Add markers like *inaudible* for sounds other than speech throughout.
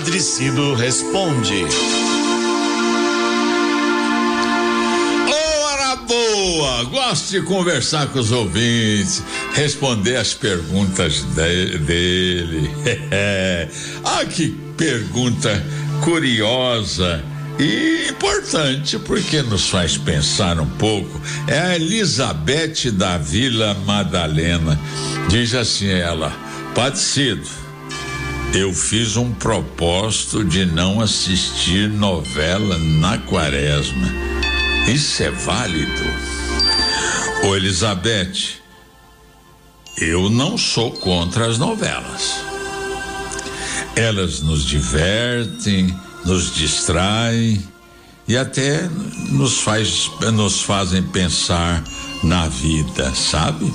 Padre Cido responde. Hora boa! Gosto de conversar com os ouvintes, responder as perguntas de, dele. *laughs* ah, que pergunta curiosa e importante porque nos faz pensar um pouco. É a Elizabeth da Vila Madalena. Diz assim ela: Padecido, eu fiz um propósito de não assistir novela na quaresma. Isso é válido? Ô Elizabeth, eu não sou contra as novelas. Elas nos divertem, nos distraem e até nos faz nos fazem pensar na vida, sabe?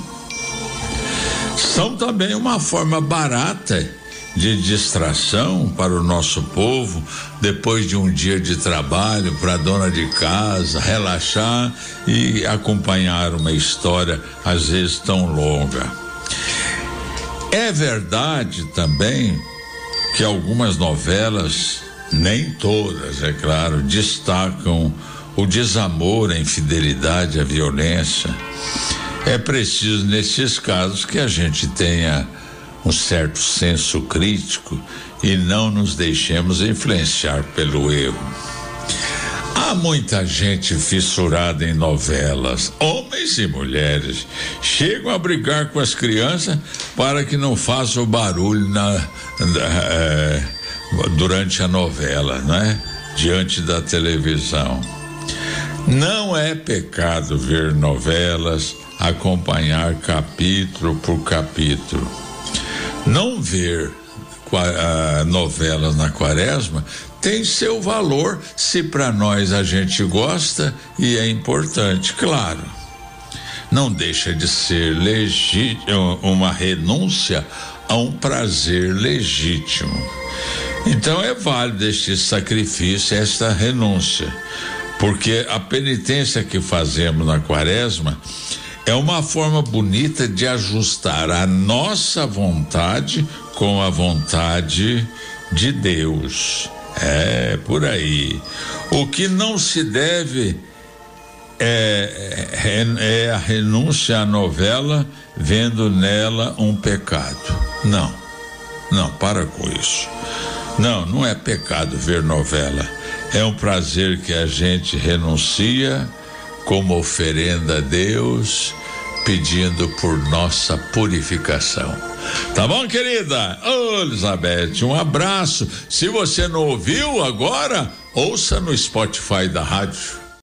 São também uma forma barata de distração para o nosso povo depois de um dia de trabalho para a dona de casa relaxar e acompanhar uma história às vezes tão longa. É verdade também que algumas novelas, nem todas, é claro, destacam o desamor, a infidelidade, a violência. É preciso, nesses casos, que a gente tenha um certo senso crítico e não nos deixemos influenciar pelo erro. Há muita gente fissurada em novelas, homens e mulheres, chegam a brigar com as crianças para que não façam barulho na, na é, durante a novela, né? Diante da televisão. Não é pecado ver novelas, acompanhar capítulo por capítulo. Não ver novelas na quaresma tem seu valor se para nós a gente gosta e é importante, claro. Não deixa de ser legítimo, uma renúncia a um prazer legítimo. Então é válido este sacrifício, esta renúncia, porque a penitência que fazemos na quaresma é uma forma bonita de ajustar a nossa vontade com a vontade de Deus. É por aí. O que não se deve é, é, é, a renúncia à novela, vendo nela um pecado. Não, não, para com isso. Não, não é pecado ver novela. É um prazer que a gente renuncia como oferenda a Deus, pedindo por nossa purificação. Tá bom, querida? Ô, Elizabeth, um abraço. Se você não ouviu agora, ouça no Spotify da rádio.